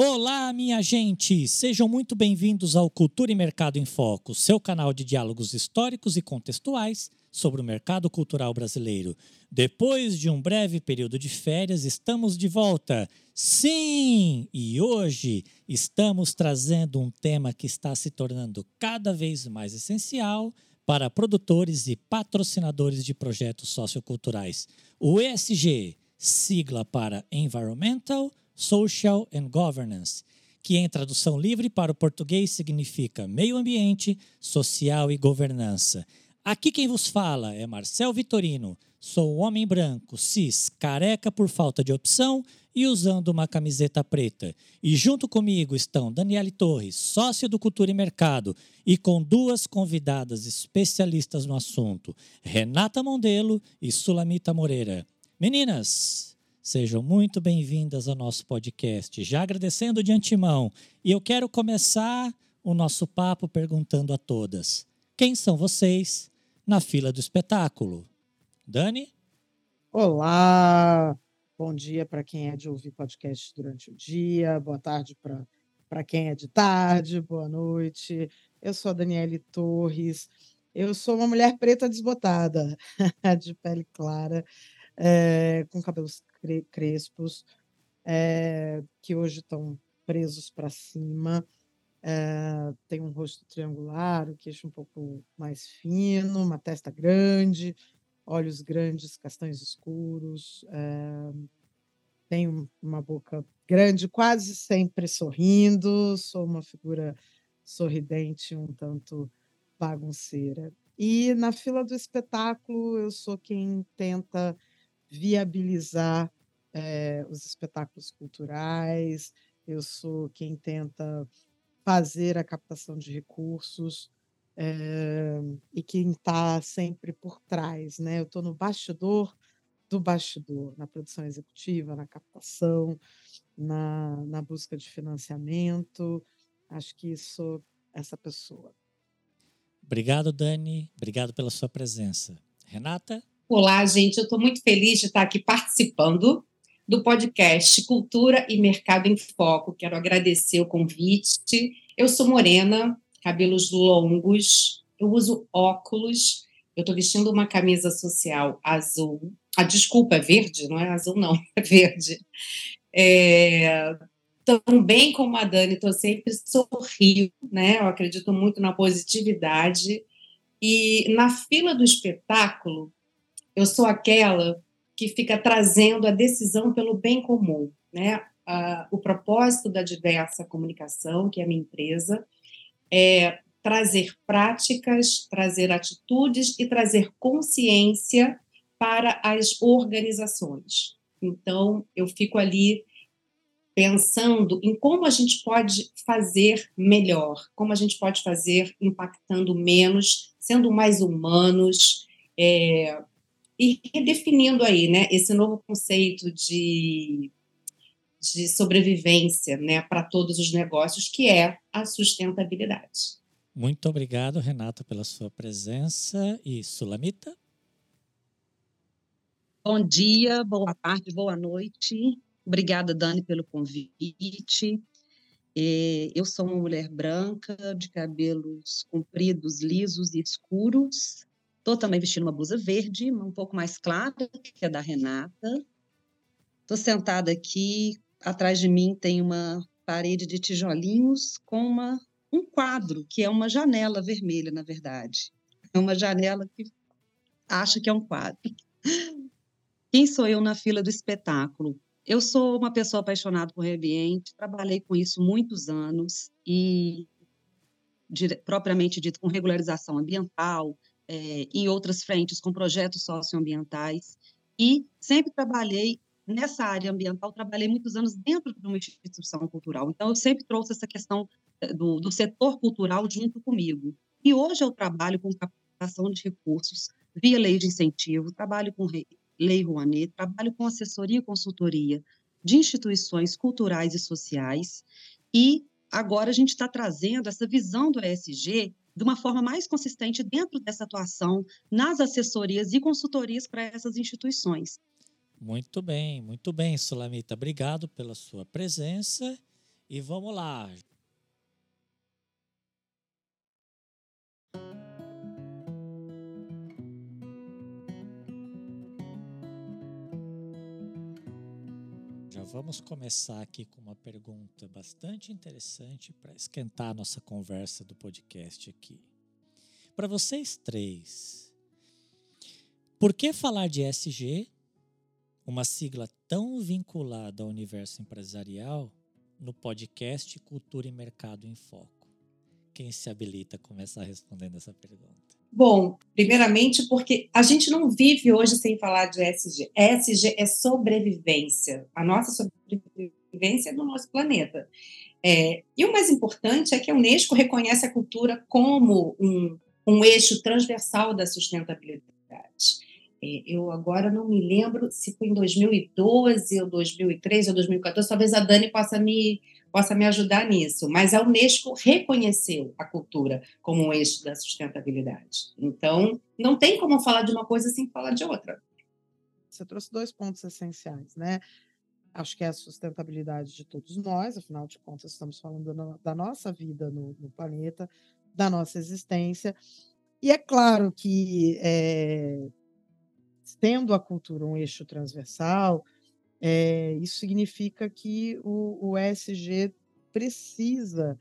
Olá, minha gente! Sejam muito bem-vindos ao Cultura e Mercado em Foco, seu canal de diálogos históricos e contextuais sobre o mercado cultural brasileiro. Depois de um breve período de férias, estamos de volta. Sim! E hoje estamos trazendo um tema que está se tornando cada vez mais essencial para produtores e patrocinadores de projetos socioculturais. O ESG, sigla para Environmental, Social and Governance, que em tradução livre para o português significa meio ambiente, social e governança. Aqui quem vos fala é Marcel Vitorino. Sou um homem branco, cis, careca por falta de opção e usando uma camiseta preta. E junto comigo estão Daniele Torres, sócia do Cultura e Mercado, e com duas convidadas especialistas no assunto, Renata Mondelo e Sulamita Moreira. Meninas, Sejam muito bem-vindas ao nosso podcast. Já agradecendo de antemão. E eu quero começar o nosso papo perguntando a todas: quem são vocês na fila do espetáculo? Dani? Olá! Bom dia para quem é de ouvir podcast durante o dia, boa tarde para quem é de tarde, boa noite. Eu sou a Daniele Torres. Eu sou uma mulher preta desbotada, de pele clara, é, com cabelos crespos, é, que hoje estão presos para cima. É, tem um rosto triangular, o queixo um pouco mais fino, uma testa grande, olhos grandes, castanhos escuros, é, tem uma boca grande, quase sempre sorrindo, sou uma figura sorridente, um tanto bagunceira. E na fila do espetáculo, eu sou quem tenta viabilizar é, os espetáculos culturais, eu sou quem tenta fazer a captação de recursos é, e quem está sempre por trás. Né? Eu estou no bastidor do bastidor, na produção executiva, na captação, na, na busca de financiamento. Acho que sou essa pessoa. Obrigado, Dani. Obrigado pela sua presença. Renata? Olá, gente. Eu estou muito feliz de estar aqui participando do podcast Cultura e Mercado em Foco. Quero agradecer o convite. Eu sou morena, cabelos longos, eu uso óculos, eu estou vestindo uma camisa social azul. Ah, desculpa, é verde, não é azul, não, é verde. É, também como a Dani, estou sempre sorrindo, né? Eu acredito muito na positividade. E na fila do espetáculo, eu sou aquela que fica trazendo a decisão pelo bem comum, né? o propósito da diversa comunicação, que é a minha empresa, é trazer práticas, trazer atitudes e trazer consciência para as organizações. Então, eu fico ali pensando em como a gente pode fazer melhor, como a gente pode fazer impactando menos, sendo mais humanos, é, e redefinindo aí, né, esse novo conceito de, de sobrevivência, né, para todos os negócios, que é a sustentabilidade. Muito obrigado, Renata, pela sua presença. E Sulamita? Bom dia, boa tarde, boa noite. Obrigada, Dani, pelo convite. É, eu sou uma mulher branca, de cabelos compridos, lisos e escuros, Estou também vestindo uma blusa verde, um pouco mais clara, que é da Renata. Estou sentada aqui, atrás de mim tem uma parede de tijolinhos com uma, um quadro, que é uma janela vermelha, na verdade. É uma janela que acha que é um quadro. Quem sou eu na fila do espetáculo? Eu sou uma pessoa apaixonada por ambiente, trabalhei com isso muitos anos e, propriamente dito, com regularização ambiental, é, em outras frentes com projetos socioambientais e sempre trabalhei nessa área ambiental, trabalhei muitos anos dentro de uma instituição cultural. Então, eu sempre trouxe essa questão eh, do, do setor cultural junto comigo. E hoje eu trabalho com captação de recursos via lei de incentivo, trabalho com lei Rouanet, trabalho com assessoria e consultoria de instituições culturais e sociais, e agora a gente está trazendo essa visão do ESG de uma forma mais consistente dentro dessa atuação nas assessorias e consultorias para essas instituições. Muito bem, muito bem, Sulamita. Obrigado pela sua presença. E vamos lá. Vamos começar aqui com uma pergunta bastante interessante para esquentar a nossa conversa do podcast aqui. Para vocês três, por que falar de SG, uma sigla tão vinculada ao universo empresarial, no podcast Cultura e Mercado em Foco? Quem se habilita a começar respondendo essa pergunta? Bom, primeiramente porque a gente não vive hoje sem falar de SG. SG é sobrevivência. A nossa sobrevivência é do nosso planeta. É, e o mais importante é que a Unesco reconhece a cultura como um, um eixo transversal da sustentabilidade. É, eu agora não me lembro se foi em 2012 ou 2013 ou 2014, talvez a Dani possa me, possa me ajudar nisso, mas a Unesco reconheceu a cultura como um eixo da sustentabilidade. Então, não tem como falar de uma coisa sem falar de outra. Você trouxe dois pontos essenciais, né? Acho que é a sustentabilidade de todos nós, afinal de contas, estamos falando da nossa vida no, no planeta, da nossa existência. E é claro que é, tendo a cultura um eixo transversal, é, isso significa que o, o ESG precisa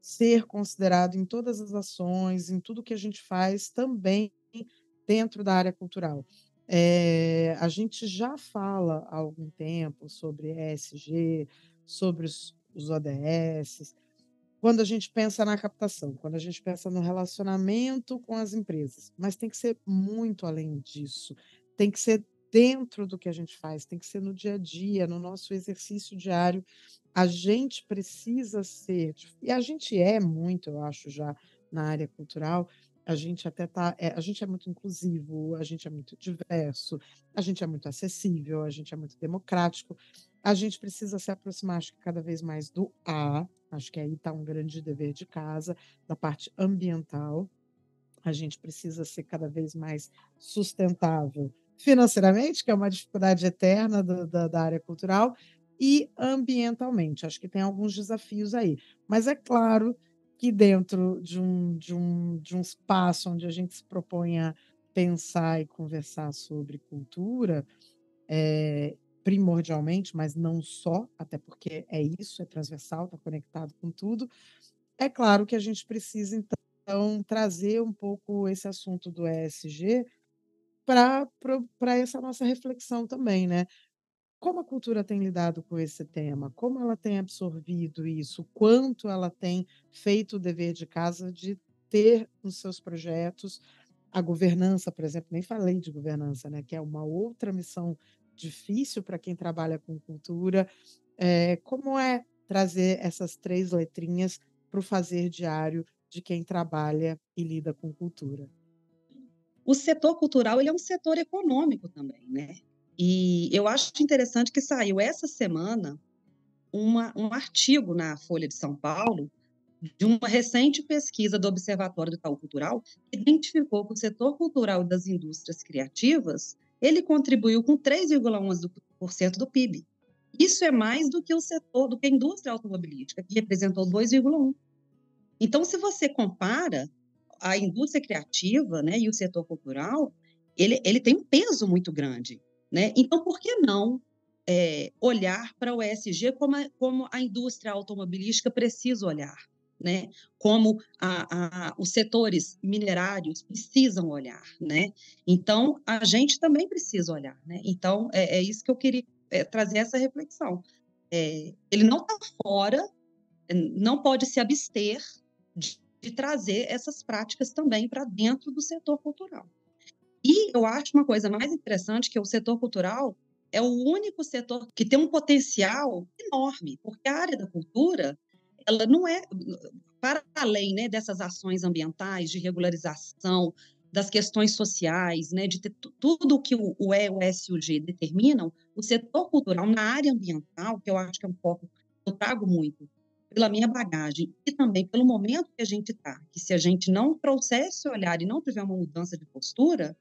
ser considerado em todas as ações, em tudo que a gente faz, também dentro da área cultural. É, a gente já fala há algum tempo sobre ESG, sobre os, os ODS, quando a gente pensa na captação, quando a gente pensa no relacionamento com as empresas, mas tem que ser muito além disso tem que ser dentro do que a gente faz, tem que ser no dia a dia, no nosso exercício diário. A gente precisa ser, e a gente é muito, eu acho, já na área cultural, a gente até tá, é, a gente é muito inclusivo, a gente é muito diverso, a gente é muito acessível, a gente é muito democrático. A gente precisa se aproximar, acho que cada vez mais do A, acho que aí está um grande dever de casa, da parte ambiental. A gente precisa ser cada vez mais sustentável financeiramente, que é uma dificuldade eterna do, da, da área cultural, e ambientalmente. Acho que tem alguns desafios aí. Mas é claro que dentro de um, de um, de um espaço onde a gente se propõe a pensar e conversar sobre cultura, é, primordialmente, mas não só, até porque é isso, é transversal, está conectado com tudo, é claro que a gente precisa, então, trazer um pouco esse assunto do ESG para essa nossa reflexão também, né? Como a cultura tem lidado com esse tema? Como ela tem absorvido isso? Quanto ela tem feito o dever de casa de ter nos seus projetos a governança, por exemplo, nem falei de governança, né? Que é uma outra missão difícil para quem trabalha com cultura. É, como é trazer essas três letrinhas para o fazer diário de quem trabalha e lida com cultura? O setor cultural ele é um setor econômico também, né? E eu acho interessante que saiu essa semana uma, um artigo na Folha de São Paulo de uma recente pesquisa do Observatório do Itaú Cultural que identificou que o setor cultural das indústrias criativas ele contribuiu com 3,11% do PIB. Isso é mais do que o setor, do que a indústria automobilística, que representou 2,1%. Então, se você compara, a indústria criativa né, e o setor cultural, ele, ele tem um peso muito grande. Né? Então, por que não é, olhar para o ESG como a, como a indústria automobilística precisa olhar? Né? Como a, a, os setores minerários precisam olhar, né? Então a gente também precisa olhar, né? Então é, é isso que eu queria é, trazer essa reflexão. É, ele não está fora, não pode se abster de, de trazer essas práticas também para dentro do setor cultural. E eu acho uma coisa mais interessante que o setor cultural é o único setor que tem um potencial enorme, porque a área da cultura, ela não é para além, né, dessas ações ambientais de regularização, das questões sociais, né, de tudo o que o, o E, o S e o G determinam, o setor cultural na área ambiental, que eu acho que é um foco que eu trago muito, pela minha bagagem e também pelo momento que a gente está, que se a gente não trouxer esse olhar e não tiver uma mudança de postura,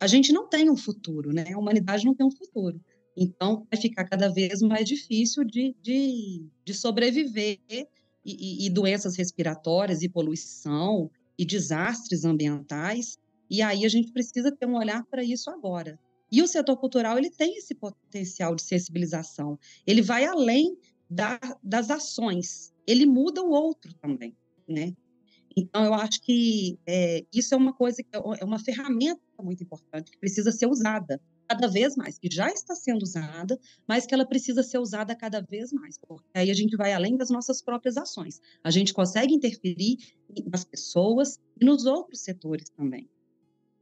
a gente não tem um futuro, né? A humanidade não tem um futuro. Então, vai ficar cada vez mais difícil de, de, de sobreviver e, e, e doenças respiratórias e poluição e desastres ambientais. E aí a gente precisa ter um olhar para isso agora. E o setor cultural ele tem esse potencial de sensibilização. Ele vai além da, das ações. Ele muda o outro também, né? Então eu acho que é, isso é uma coisa é uma ferramenta muito importante que precisa ser usada cada vez mais, que já está sendo usada, mas que ela precisa ser usada cada vez mais, porque aí a gente vai além das nossas próprias ações. A gente consegue interferir nas pessoas e nos outros setores também.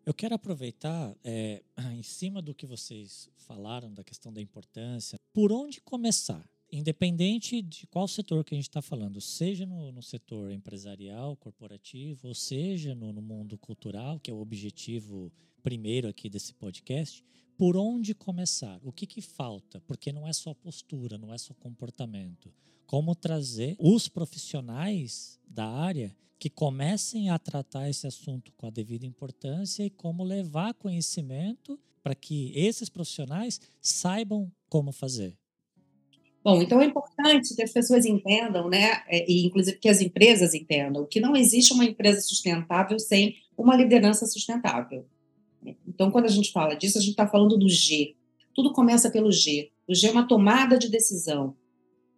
Eu quero aproveitar, é, em cima do que vocês falaram, da questão da importância, por onde começar? Independente de qual setor que a gente está falando, seja no, no, setor empresarial, corporativo, ou seja no, no mundo cultural, que é o objetivo primeiro aqui desse podcast, por onde começar? O que, que falta? Porque não é só postura, não é só comportamento. Como trazer os profissionais da área que comecem a tratar esse assunto com a devida importância e como levar conhecimento para que esses profissionais saibam como fazer. Bom, então é importante que as pessoas entendam, né, é, e inclusive que as empresas entendam, que não existe uma empresa sustentável sem uma liderança sustentável. Então, quando a gente fala disso, a gente está falando do G. Tudo começa pelo G. O G é uma tomada de decisão.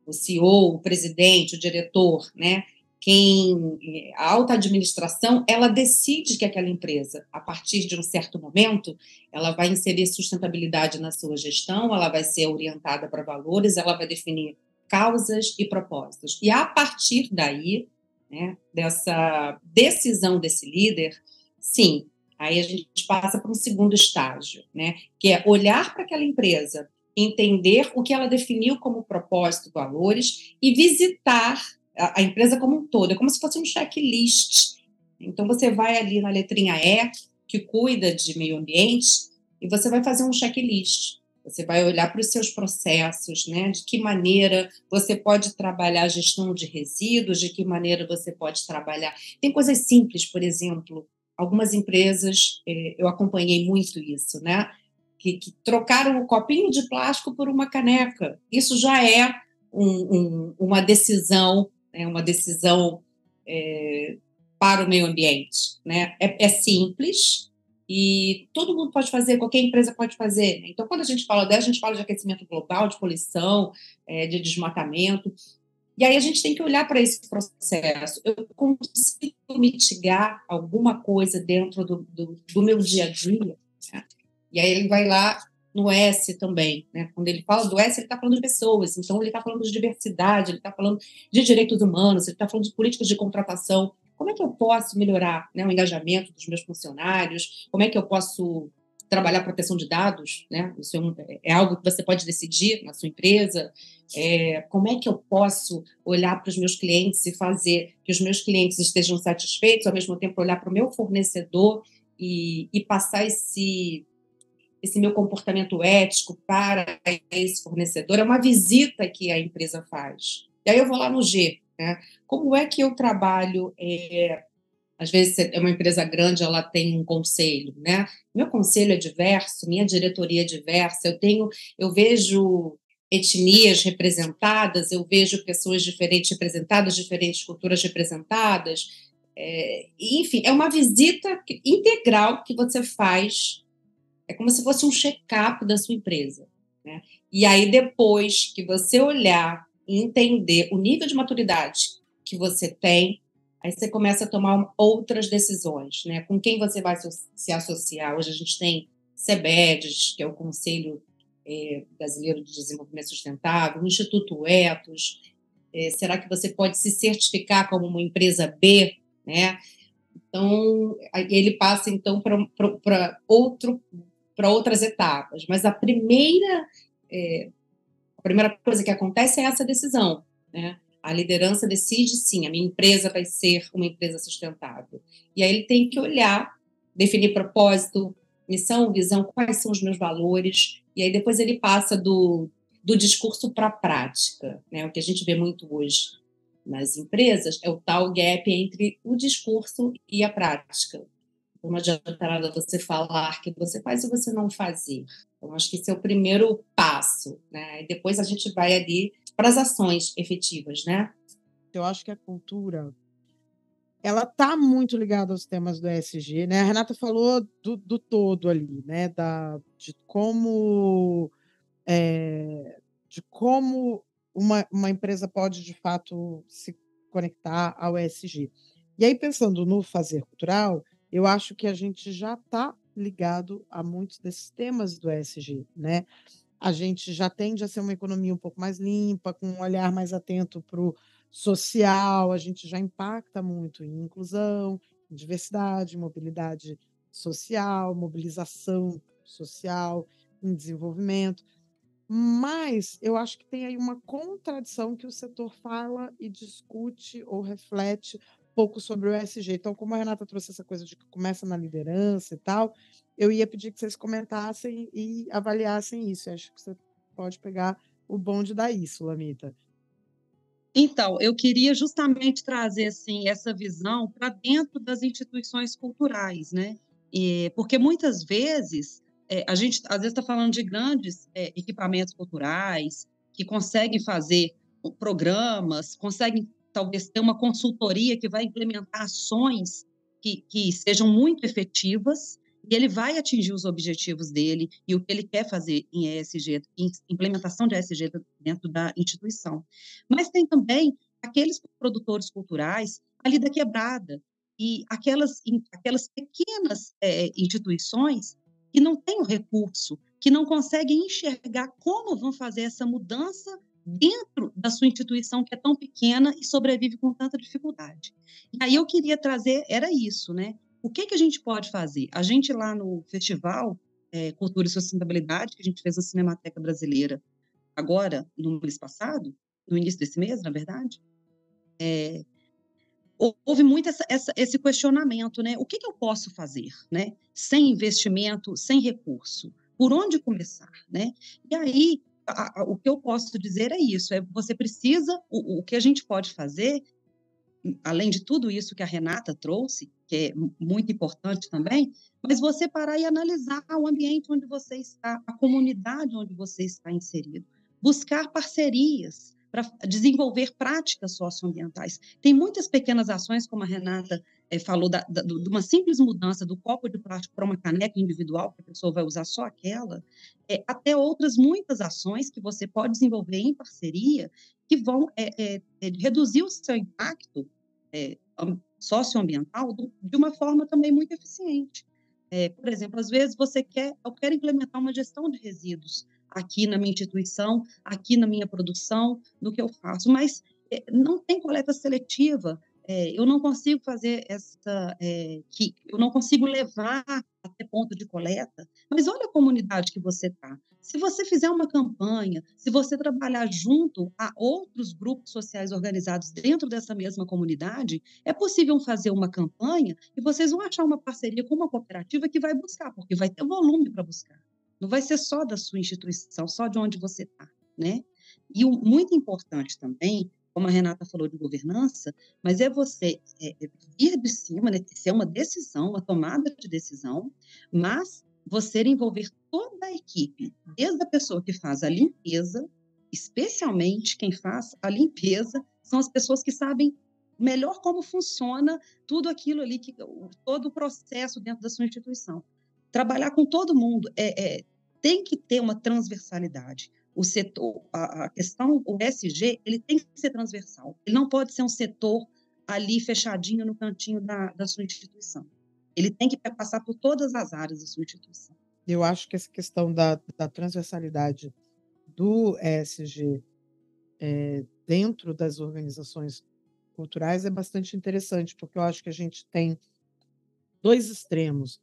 O CEO, o presidente, o diretor, né? Quem a alta administração, ela decide que aquela empresa, a partir de um certo momento, ela vai inserir sustentabilidade na sua gestão, ela vai ser orientada para valores, ela vai definir causas e propósitos. E a partir daí, né, dessa decisão desse líder, sim, Aí a gente passa para um segundo estágio, né? Que é olhar para aquela empresa, entender o que ela definiu como propósito, valores e visitar a, empresa como um todo. É como se fosse um checklist. Então você vai ali na letrinha E, que cuida de meio ambiente, e você vai fazer um checklist. Você vai olhar para os seus processos, né? De que maneira você pode trabalhar a gestão de resíduos, de que maneira você pode trabalhar. Tem coisas simples, por exemplo, algumas empresas, é, eu acompanhei muito isso, né? Que, que, trocaram o copinho de plástico por uma caneca. Isso já é um, um, uma decisão, né? uma decisão é, para o meio ambiente. Né? É, é, simples e todo mundo pode fazer, qualquer empresa pode fazer. Né? Então, quando a gente fala dessa, a gente fala de aquecimento global, de poluição, é, de desmatamento. E aí a gente tem que olhar para esse processo. Eu consigo mitigar alguma coisa dentro do, do, do meu dia a dia? Né? E aí ele vai lá no S também. Né? Quando ele fala do S, ele está falando de pessoas. Então, ele está falando de diversidade, ele está falando de direitos humanos, ele está falando de políticas de contratação. Como é que eu posso melhorar né, o engajamento dos meus funcionários? Como é que eu posso trabalhar proteção de dados, né? Isso é, um, é, algo que você pode decidir na sua empresa. É, como é que eu posso olhar para os meus clientes e fazer que os meus clientes estejam satisfeitos, ao mesmo tempo olhar para o meu fornecedor e, e passar esse esse meu comportamento ético para esse fornecedor é uma visita que a empresa faz. E aí eu vou lá no G, né? Como é que eu trabalho é, às vezes é uma empresa grande, ela tem um conselho, né? Meu conselho é diverso, minha diretoria é diversa, eu tenho, eu vejo etnias representadas, eu vejo pessoas diferentes representadas, diferentes culturas representadas, é, enfim, é uma visita integral que você faz, é como se fosse um check-up da sua empresa, né? E aí depois que você olhar e entender o nível de maturidade que você tem, Aí você começa a tomar outras decisões, né? Com quem você vai se associar? Hoje a gente tem CEBEDES, que é o Conselho é, Brasileiro de Desenvolvimento Sustentável, o Instituto Etos. É, será que você pode se certificar como uma empresa B, né? Então, ele passa então para outro para outras etapas, mas a primeira é, a primeira coisa que acontece é essa decisão, né? A liderança decide sim, a minha empresa vai ser uma empresa sustentável. E aí ele tem que olhar, definir propósito, missão, visão, quais são os meus valores, e aí depois ele passa do, do discurso para a prática. Né? O que a gente vê muito hoje nas empresas é o tal gap entre o discurso e a prática. Não adianta nada você falar que você faz e você não fazer. Eu acho que esse é o primeiro passo, né? E depois a gente vai ali para as ações efetivas, né? Eu acho que a cultura ela está muito ligada aos temas do ESG, né? A Renata falou do, do todo ali, né? Da, de como é, de como uma, uma empresa pode de fato se conectar ao ESG. E aí, pensando no fazer cultural, eu acho que a gente já está ligado a muitos desses temas do ESG, né? A gente já tende a ser uma economia um pouco mais limpa, com um olhar mais atento para o social, a gente já impacta muito em inclusão, em diversidade, mobilidade social, mobilização social, em desenvolvimento. Mas eu acho que tem aí uma contradição que o setor fala e discute ou reflete pouco sobre o ESG. Então, como a Renata trouxe essa coisa de que começa na liderança e tal, eu ia pedir que vocês comentassem e avaliassem isso. Eu acho que você pode pegar o bonde da isso, Lamita. Então, eu queria justamente trazer assim essa visão para dentro das instituições culturais, né? E, porque muitas vezes é, a gente às vezes está falando de grandes é, equipamentos culturais que conseguem fazer programas, conseguem talvez ter uma consultoria que vai implementar ações que, que sejam muito efetivas e ele vai atingir os objetivos dele e o que ele quer fazer em ESG, em implementação de ESG dentro da instituição. Mas tem também aqueles produtores culturais ali da quebrada e aquelas, aquelas pequenas é, instituições que não têm o recurso, que não conseguem enxergar como vão fazer essa mudança dentro da sua instituição que é tão pequena e sobrevive com tanta dificuldade. E aí eu queria trazer, era isso, né? O que, que a gente pode fazer? A gente lá no festival é, Cultura e Sustentabilidade, que a gente fez na Cinemateca Brasileira, agora, no mês passado, no início desse mês, na verdade, é, houve muito essa, essa, esse questionamento, né? O que, que eu posso fazer, né? Sem investimento, sem recurso, por onde começar, né? E aí, o que eu posso dizer é isso: é você precisa, o, o que a gente pode fazer além de tudo isso que a Renata trouxe, que é muito importante também, mas você parar e analisar o ambiente onde você está, a comunidade onde você está inserido, buscar parcerias para desenvolver práticas socioambientais. Tem muitas pequenas ações, como a Renata é, falou, da, da, de uma simples mudança do copo de plástico para uma caneca individual, que a pessoa vai usar só aquela, é, até outras muitas ações que você pode desenvolver em parceria que vão é, reduzir o seu impacto socioambiental de uma forma também muito eficiente. por exemplo, às vezes você quer, eu quero implementar uma gestão de resíduos aqui na minha instituição, aqui na minha produção, no que eu faço, mas não tem coleta seletiva é, eu não consigo fazer essa, é, que eu não consigo levar até ponto de coleta, mas olha a comunidade que você está. Se você fizer uma campanha, se você trabalhar junto a outros grupos sociais organizados dentro dessa mesma comunidade, é possível fazer uma campanha e vocês vão achar uma parceria com uma cooperativa que vai buscar, porque vai ter volume para buscar. Não vai ser só da sua instituição, só de onde você está, né? E o muito importante também como a Renata falou de governança, mas é você é, é vir de cima, né, ser uma decisão, uma tomada de decisão, mas você envolver toda a equipe, desde a pessoa que faz a limpeza, especialmente quem faz a limpeza, são as pessoas que sabem melhor como funciona tudo aquilo ali, que, todo o processo dentro da sua instituição. Trabalhar com todo mundo é, é tem que ter uma transversalidade o setor, a, questão, o SG, ele tem que ser transversal. Ele não pode ser um setor ali fechadinho no cantinho da, da sua instituição. Ele tem que passar por todas as áreas da sua instituição. Eu acho que essa questão da, da transversalidade do ESG é, dentro das organizações culturais é bastante interessante, porque eu acho que a gente tem dois extremos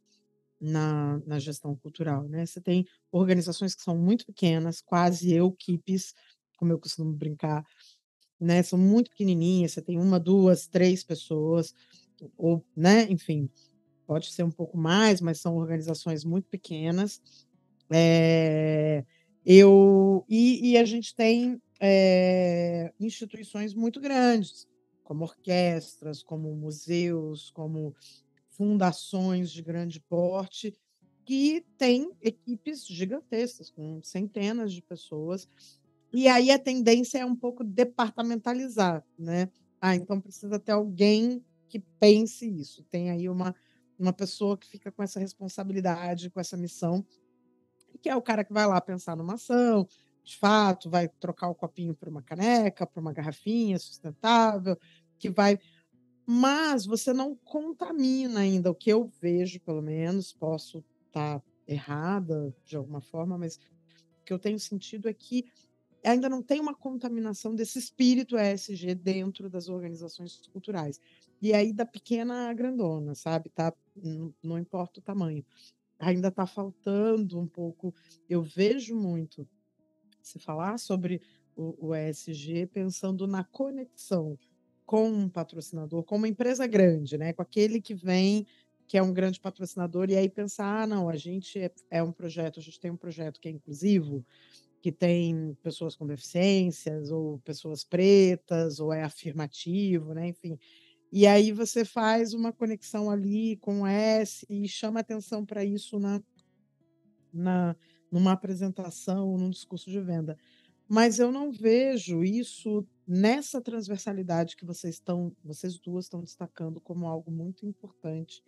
na, na gestão cultural, né? Você tem organizações que são muito pequenas, quase equipes, como eu costumo brincar, né? São muito pequenininhas, você tem uma, duas, três pessoas, ou, né? Enfim, pode ser um pouco mais, mas são organizações muito pequenas. É, eu e, e, a gente tem é, instituições muito grandes, como orquestras, como museus, como fundações de grande porte que tem equipes gigantescas, com centenas de pessoas, e aí a tendência é um pouco departamentalizar, né? Ah, então precisa ter alguém que pense isso. Tem aí uma, uma pessoa que fica com essa responsabilidade, com essa missão, que é o cara que vai lá pensar numa ação, de fato, vai trocar o copinho por uma caneca, por uma garrafinha sustentável, que vai. Mas você não contamina ainda, o que eu vejo, pelo menos, posso estar errada de alguma forma, mas o que eu tenho sentido é que ainda não tem uma contaminação desse espírito ESG dentro das organizações culturais. E aí da pequena à grandona, sabe? Tá, não, não importa o tamanho. Ainda está faltando um pouco. Eu vejo muito se falar sobre o, o ESG pensando na conexão com um patrocinador, com uma empresa grande, né? Com aquele que vem que é um grande patrocinador, e aí pensar, ah, não, a gente é, é um projeto, a gente tem um projeto que é inclusivo, que tem pessoas com deficiências, ou pessoas pretas, ou é afirmativo, né? Enfim. E aí você faz uma conexão ali com S e chama atenção para isso na, na, numa apresentação, num discurso de venda. Mas eu não vejo isso nessa transversalidade que vocês estão, vocês duas estão destacando como algo muito importante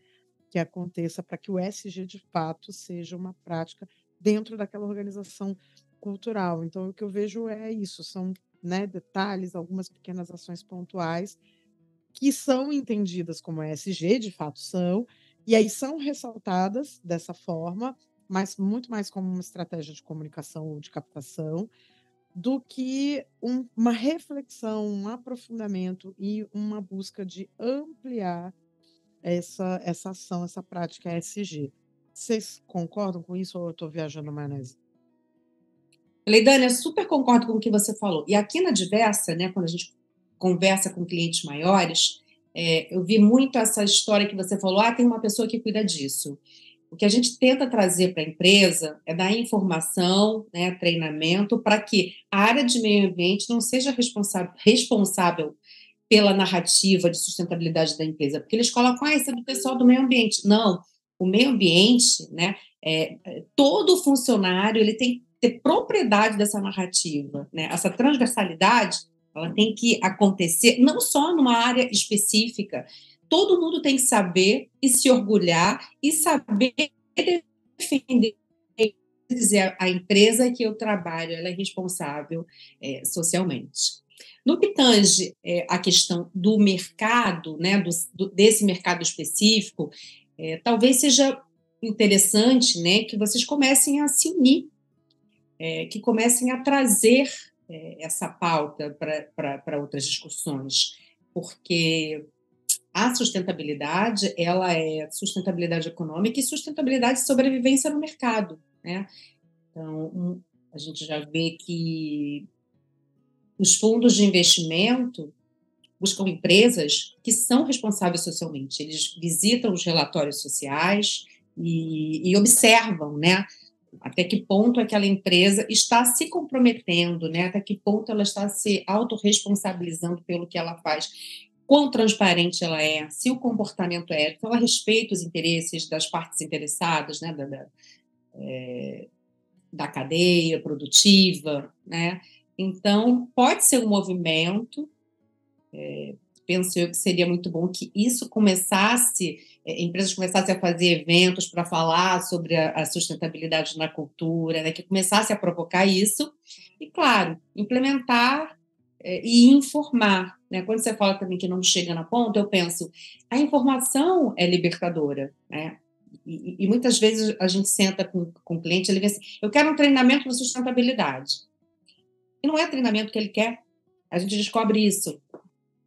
que aconteça para que o SG de fato seja uma prática dentro daquela organização cultural. Então, o que eu vejo é isso: são né, detalhes, algumas pequenas ações pontuais que são entendidas como ESG, de fato são, e aí são ressaltadas dessa forma, mas muito mais como uma estratégia de comunicação ou de captação, do que um, uma reflexão, um aprofundamento e uma busca de ampliar essa, essa ação, essa prática ESG. Vocês concordam com isso ou eu estou viajando maionese? Leidane, eu super concordo com o que você falou. E aqui na Diversa, né, quando a gente conversa com clientes maiores, é, eu vi muito essa história que você falou, ah, tem uma pessoa que cuida disso. O que a gente tenta trazer para a empresa é dar informação, né, treinamento, para que a área de meio ambiente não seja responsável, responsável pela narrativa de sustentabilidade da empresa, porque eles colocam, ah, isso é do pessoal do meio ambiente. Não, o meio ambiente, né, é, é todo funcionário ele tem ter propriedade dessa narrativa, né? Essa transversalidade, ela tem que acontecer não só numa área específica. Todo mundo tem que saber e se orgulhar e saber defender dizer a empresa que eu trabalho ela é responsável é, socialmente. No que tange é, a questão do mercado, né, do, do, desse mercado específico, é, talvez seja interessante né, que vocês comecem a se unir é, que comecem a trazer é, essa pauta para outras discussões, porque a sustentabilidade ela é sustentabilidade econômica e sustentabilidade de sobrevivência no mercado, né? Então a gente já vê que os fundos de investimento buscam empresas que são responsáveis socialmente. Eles visitam os relatórios sociais e, e observam, né? até que ponto aquela empresa está se comprometendo, né? até que ponto ela está se autorresponsabilizando pelo que ela faz, quão transparente ela é, se o comportamento é ético, ela respeita os interesses das partes interessadas, né? da, da, é, da cadeia produtiva. Né? Então, pode ser um movimento, é, penso eu que seria muito bom que isso começasse é, empresas começassem a fazer eventos para falar sobre a, a, sustentabilidade na cultura, né, que começasse a provocar isso, e, claro, implementar e informar. Né? Quando você fala também que não chega na ponta, eu penso, a informação é libertadora. Né? E, e, muitas vezes a gente senta com, com o cliente, ele vê assim, eu quero um treinamento de sustentabilidade. E não é treinamento que ele quer. A gente descobre isso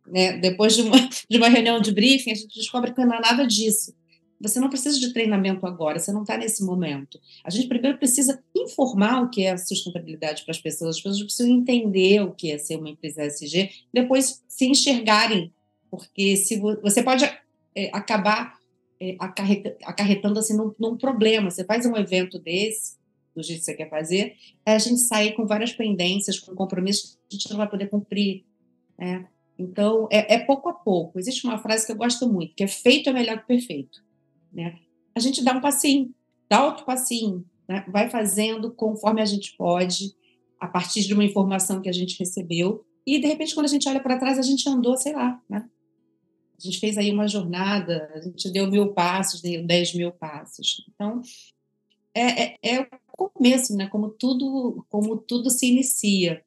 né? Depois de uma, de uma reunião de briefing, a gente descobre que não é nada disso. Você não precisa de treinamento agora, você não está nesse momento. A gente primeiro precisa informar o que é sustentabilidade para as pessoas, as pessoas precisam entender o que é ser uma empresa SG, depois se enxergarem, porque se você pode é, acabar é, acarretando assim num, num, problema. Você faz um evento desse, do jeito que você quer fazer, a gente sai com várias pendências, com compromissos que a gente não vai poder cumprir. Né? Então, é, é, pouco a pouco. Existe uma frase que eu gosto muito, que é feito é melhor que perfeito. Né? A gente dá um passinho. tal, tipo assim, né? vai fazendo conforme a gente pode, a partir de uma informação que a gente recebeu, e de repente, quando a gente olha para trás, a gente andou, sei lá, né? A gente fez aí uma jornada, a gente deu mil passos, deu dez mil passos. Então, é, é, é o começo, né? Como tudo, como tudo se inicia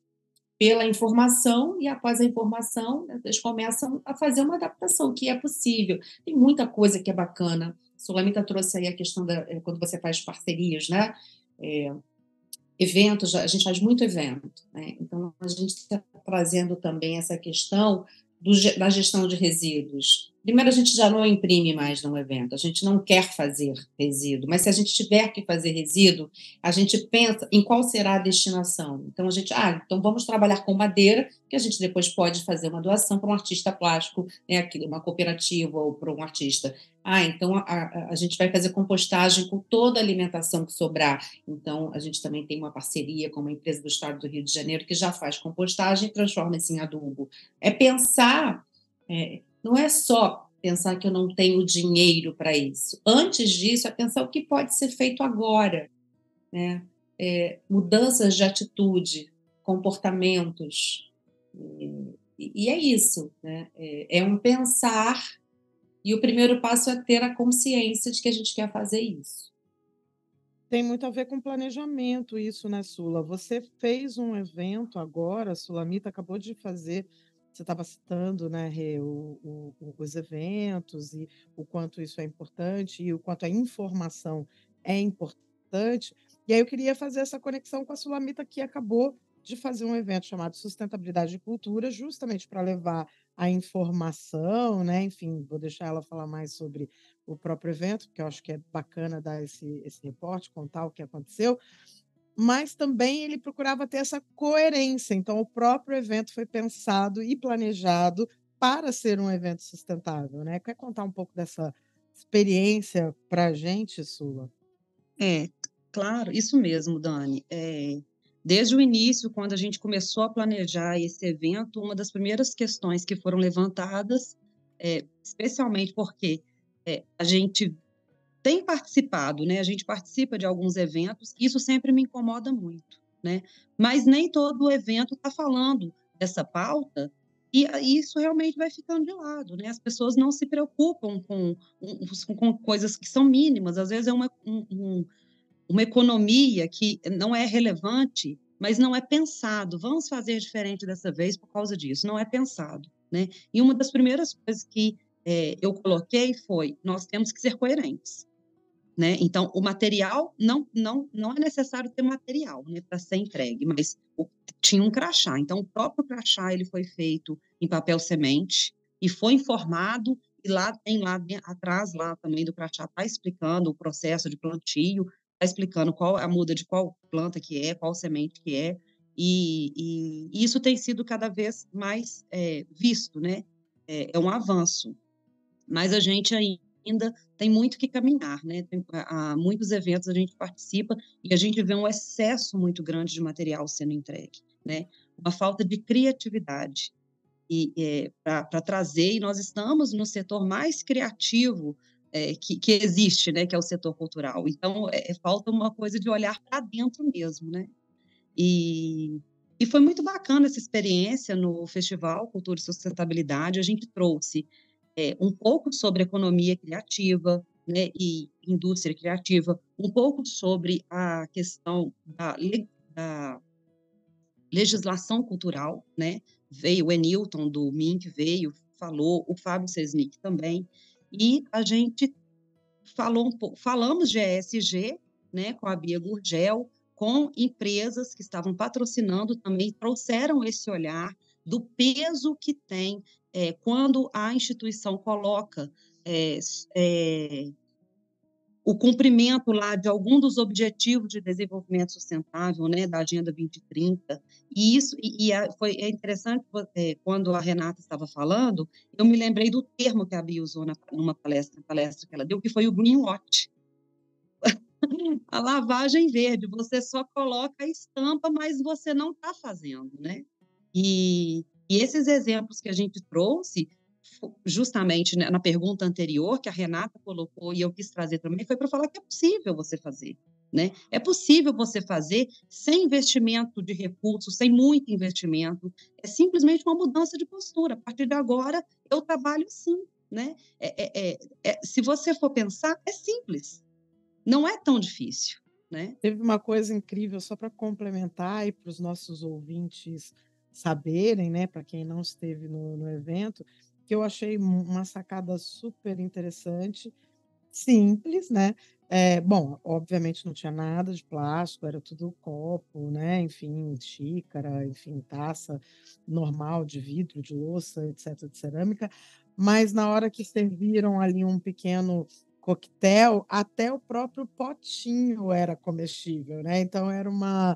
pela informação e após a informação né, eles começam a fazer uma adaptação que é possível. Tem muita coisa que é bacana. Sulamita trouxe aí a questão da eh, quando você faz parcerias, né? É, eventos, a gente faz muito evento, né? Então a gente está trazendo também essa questão do, da gestão de resíduos. Primeiro, a gente já não imprime mais num evento, a gente não quer fazer resíduo, mas se a gente tiver que fazer resíduo, a gente pensa em qual será a destinação. Então, a gente, ah, então vamos trabalhar com madeira, que a gente depois pode fazer uma doação para um artista plástico, né, uma cooperativa ou para um artista. Ah, então a, a, a, gente vai fazer compostagem com toda a alimentação que sobrar. Então, a gente também tem uma parceria com uma empresa do estado do Rio de Janeiro que já faz compostagem e transforma isso em adubo. É pensar. É, não é só pensar que eu não tenho dinheiro para isso. Antes disso, é pensar o que pode ser feito agora. Né? É, mudanças de atitude, comportamentos. E, e é isso. Né? É, é um pensar, e o primeiro passo é ter a consciência de que a gente quer fazer isso. Tem muito a ver com planejamento isso, né, Sula? Você fez um evento agora, a Sulamita acabou de fazer você estava citando, né, o, o, os eventos e o quanto isso é importante e o quanto a informação é importante. E aí eu queria fazer essa conexão com a Sulamita, que acabou de fazer um evento chamado Sustentabilidade e Cultura, justamente para levar a informação, né? Enfim, vou deixar ela falar mais sobre o próprio evento, porque eu acho que é bacana dar esse, esse reporte, contar o que aconteceu mas também ele procurava ter essa coerência. Então, o próprio evento foi pensado e planejado para ser um evento sustentável, né? Quer contar um pouco dessa experiência para a gente, Sula? É, claro, isso mesmo, Dani. É, desde o início, quando a gente começou a planejar esse evento, uma das primeiras questões que foram levantadas, é, especialmente porque é, a gente tem participado, né? A gente participa de alguns eventos, isso sempre me incomoda muito, né? Mas nem todo evento está falando dessa pauta e isso realmente vai ficando de lado, né? As pessoas não se preocupam com, com coisas que são mínimas, às vezes é uma, um, uma economia que não é relevante, mas não é pensado. Vamos fazer diferente dessa vez por causa disso, não é pensado, né? E uma das primeiras coisas que é, eu coloquei foi: nós temos que ser coerentes. Né? Então, o material, não, não, não é necessário ter material né, para ser entregue, mas o, tinha um crachá. Então, o próprio crachá ele foi feito em papel semente e foi informado, e lá tem lá atrás, lá também do crachá, está explicando o processo de plantio, está explicando qual a muda de qual planta que é, qual semente que é, e, e, e isso tem sido cada vez mais é, visto, né? É, é um avanço. Mas a gente ainda ainda tem muito que caminhar, né? Tem, há muitos eventos a gente participa e a gente vê um excesso muito grande de material sendo entregue, né? Uma falta de criatividade e é, para trazer e nós estamos no setor mais criativo é, que, que, existe, né? Que é o setor cultural. Então é, falta uma coisa de olhar para dentro mesmo, né? E e foi muito bacana essa experiência no Festival Cultura e Sustentabilidade. A gente trouxe é, um pouco sobre economia criativa né, e indústria criativa, um pouco sobre a questão da, da legislação cultural, né? Veio o Enilton do MINC, veio, falou, o Fábio Sesnick também, e a gente falou um pouco, falamos de ESG, né, com a Bia Gurgel, com empresas que estavam patrocinando também, trouxeram esse olhar do peso que tem é, quando a instituição coloca é, é, o cumprimento lá de algum dos objetivos de desenvolvimento sustentável, né, da Agenda 2030, e isso e, e a, foi é interessante quando a Renata estava falando, eu me lembrei do termo que a Bia usou na, numa palestra, palestra que ela deu, que foi o greenwash. a lavagem verde, você só coloca a estampa, mas você não está fazendo, né? E, e esses exemplos que a gente trouxe justamente né, na pergunta anterior que a Renata colocou e eu quis trazer também, foi para falar que é possível você fazer. Né? É possível você fazer sem investimento de recursos, sem muito investimento. É simplesmente uma mudança de postura. A partir de agora, eu trabalho sim. Né? É, é, é, é se você for pensar, é simples. Não é tão difícil. Né? Teve uma coisa incrível, só para complementar e para os nossos ouvintes saberem, né, para quem não esteve no, no evento, que eu achei uma sacada super interessante, simples, né? É, bom, obviamente não tinha nada de plástico, era tudo copo, né? Enfim, xícara, enfim, taça normal de vidro, de louça, etc., de cerâmica. Mas na hora que serviram ali um pequeno coquetel, até o próprio potinho era comestível, né? Então era uma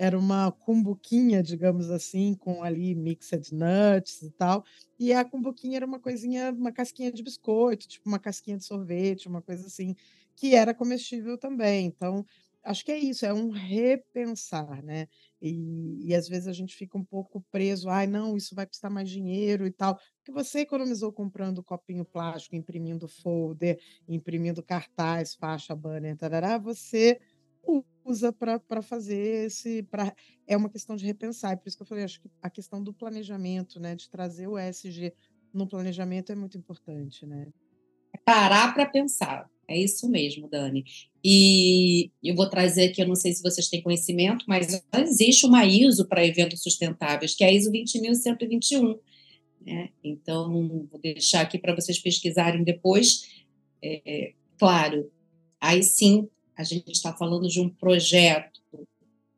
era uma cumbuquinha, digamos assim, com ali mixed nuts e tal. E a cumbuquinha era uma coisinha, uma casquinha de biscoito, tipo uma casquinha de sorvete, uma coisa assim, que era comestível também. Então, acho que é isso, é um repensar, né? E, e às vezes a gente fica um pouco preso, ai, não, isso vai custar mais dinheiro e tal. Porque você economizou comprando copinho plástico, imprimindo folder, imprimindo cartaz, faixa, banner, tarará, você usa para fazer esse. Pra, é uma questão de repensar. É por isso que eu falei, acho que a questão do planejamento, né? De trazer o ESG no planejamento é muito importante, né? É parar para pensar. É isso mesmo, Dani. E eu vou trazer aqui, eu não sei se vocês têm conhecimento, mas existe uma ISO para eventos sustentáveis, que é a ISO 20121. Né? Então, vou deixar aqui para vocês pesquisarem depois. É, claro, aí sim a gente está falando de um projeto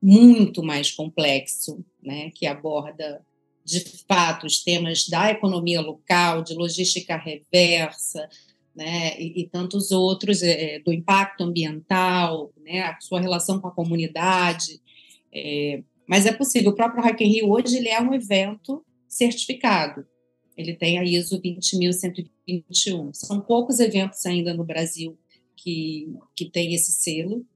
muito mais complexo, né, que aborda de fato os temas da economia local, de logística reversa, né, e, e tantos outros, é, do impacto ambiental, né, a sua relação com a comunidade. É, mas é possível. O próprio in Rio hoje ele é um evento certificado. Ele tem a ISO 20121. São poucos eventos ainda no Brasil que, que tem esse selo,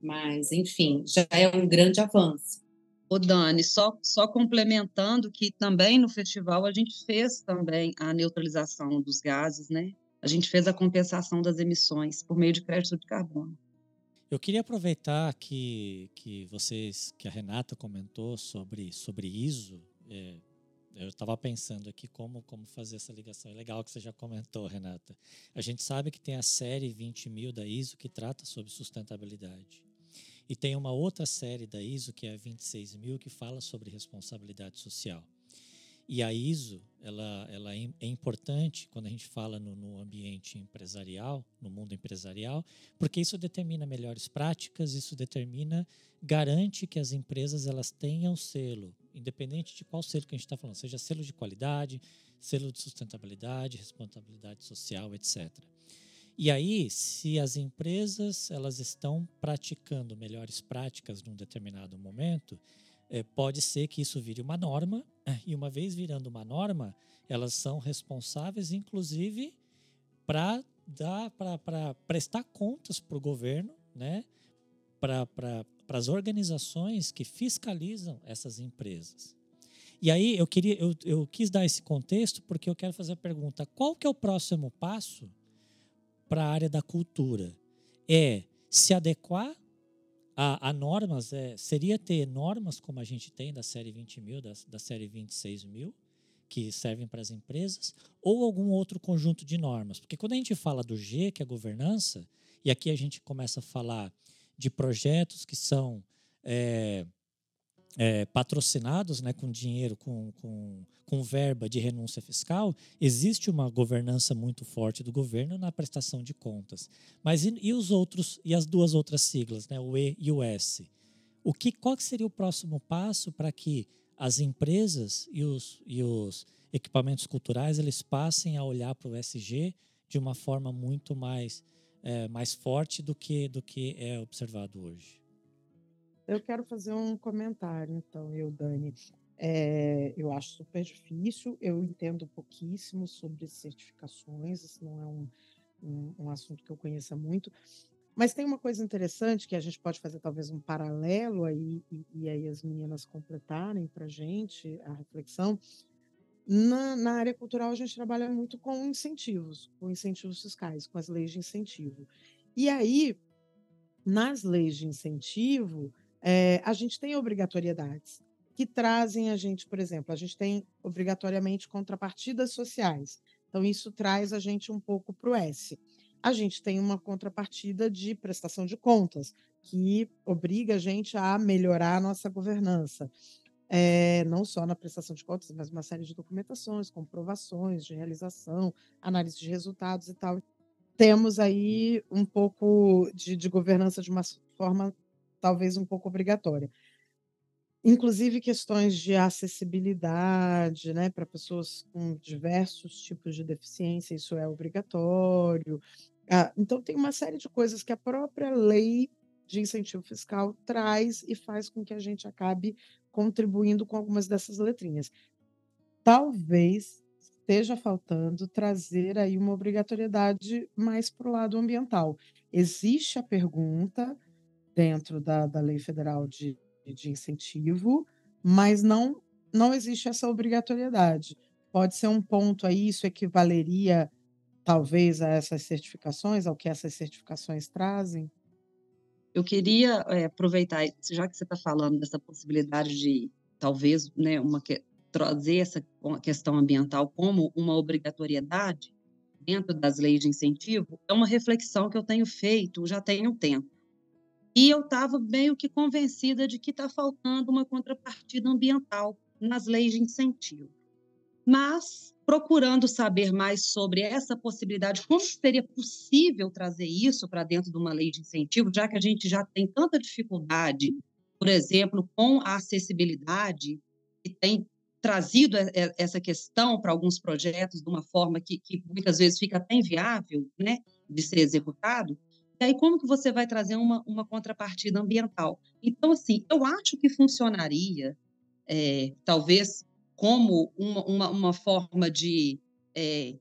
mas, enfim, já é um grande avanço. O Dani, só, só complementando que também no festival a gente fez também a neutralização dos gases, né? A gente fez a compensação das emissões por meio de crédito de carbono. Eu queria aproveitar que, que vocês, que a Renata comentou sobre, sobre ISO, é, eu estava pensando aqui como, como fazer essa ligação. É legal que você já comentou, Renata. A gente sabe que tem a série 20 mil da ISO que trata sobre sustentabilidade. E tem uma outra série da ISO, que é a 26 mil, que fala sobre responsabilidade social. E a ISO, ela, ela é, é importante quando a gente fala no, no, ambiente empresarial, no mundo empresarial, porque isso determina melhores práticas, isso determina, garante que as empresas elas tenham selo, independente de qual selo que a gente está falando, seja selo de qualidade, selo de sustentabilidade, responsabilidade social, etc. E aí, se as empresas elas estão praticando melhores práticas num determinado momento, é, pode ser que isso vire uma norma, e uma vez virando uma norma, elas são responsáveis, inclusive, para dar para prestar contas para o governo, né? para as organizações que fiscalizam essas empresas. E aí eu queria eu, eu quis dar esse contexto porque eu quero fazer a pergunta: qual que é o próximo passo para a área da cultura? É se adequar a, a normas, é, seria ter normas como a gente tem da série 20 mil, da, da série 26 mil, que servem para as empresas, ou algum outro conjunto de normas. Porque quando a gente fala do G, que é governança, e aqui a gente começa a falar de projetos que são é, é, patrocinados né, com dinheiro, com, com, com verba de renúncia fiscal, existe uma governança muito forte do governo na prestação de contas. Mas e, e os outros e as duas outras siglas, né, o E e o S? O que, qual seria o próximo passo para que as empresas e os, e os equipamentos culturais eles passem a olhar para o SG de uma forma muito mais, é, mais forte do que, do que é observado hoje? Eu quero fazer um comentário, então, eu, Dani. É, eu acho super difícil, eu entendo pouquíssimo sobre certificações, isso não é um, um, um, assunto que eu conheça muito, mas tem uma coisa interessante que a gente pode fazer talvez um paralelo aí, e, e aí as meninas completarem para a gente a reflexão. Na, na área cultural, a gente trabalha muito com incentivos, com incentivos fiscais, com as leis de incentivo. E aí, nas leis de incentivo, é, a gente tem obrigatoriedades que trazem a gente, por exemplo, a gente tem obrigatoriamente contrapartidas sociais. Então, isso traz a gente um pouco para o S. A gente tem uma contrapartida de prestação de contas, que obriga a gente a melhorar a nossa governança. É, não só na prestação de contas, mas uma série de documentações, comprovações de realização, análise de resultados e tal. Temos aí um pouco de, de governança de uma forma talvez um pouco obrigatória. Inclusive questões de acessibilidade, né, para pessoas com diversos tipos de deficiência, isso é obrigatório. Ah, então tem uma série de coisas que a própria lei de incentivo fiscal traz e faz com que a gente acabe contribuindo com algumas dessas letrinhas. Talvez esteja faltando trazer aí uma obrigatoriedade mais para o lado ambiental. Existe a pergunta dentro da, da lei federal de, de incentivo, mas não, não existe essa obrigatoriedade. Pode ser um ponto aí, isso equivaleria talvez a essas certificações, ao que essas certificações trazem? Eu queria é, aproveitar, já que você está falando dessa possibilidade de talvez né, uma, trazer essa questão ambiental como uma obrigatoriedade dentro das leis de incentivo, é uma reflexão que eu tenho feito já tem um tempo. E eu estava meio que convencida de que está faltando uma contrapartida ambiental nas leis de incentivo. Mas, procurando saber mais sobre essa possibilidade, como seria possível trazer isso para dentro de uma lei de incentivo, já que a gente já tem tanta dificuldade, por exemplo, com a acessibilidade, e tem trazido essa questão para alguns projetos de uma forma que, que muitas vezes fica até inviável né, de ser executado, e aí, como que você vai trazer uma, uma contrapartida ambiental? Então, assim, eu acho que funcionaria, é, talvez, como uma, uma, uma forma de é,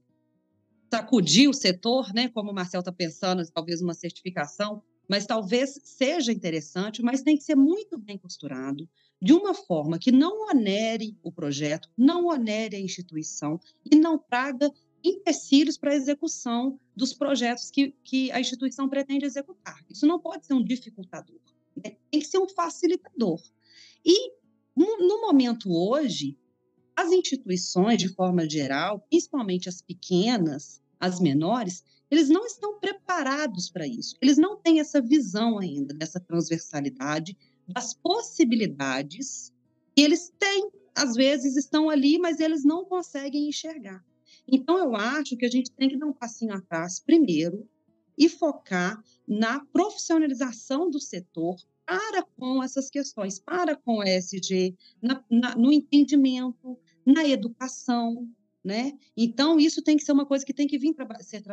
sacudir o setor, né? Como o Marcel está pensando, talvez uma certificação, mas talvez seja interessante, mas tem que ser muito bem costurado, de uma forma que não onere o projeto, não onere a instituição e não traga empecilhos para a execução dos projetos que, que a instituição pretende executar. Isso não pode ser um dificultador, né? tem que ser um facilitador. E, no momento hoje, as instituições, de forma geral, principalmente as pequenas, as menores, eles não estão preparados para isso. Eles não têm essa visão ainda dessa transversalidade, das possibilidades que eles têm, às vezes estão ali, mas eles não conseguem enxergar. Então, eu acho que a gente tem que dar um passinho atrás primeiro e focar na profissionalização do setor para com essas questões, para com o ESG, na, na, no entendimento, na educação, né? Então, isso tem que ser uma coisa que tem que vir ser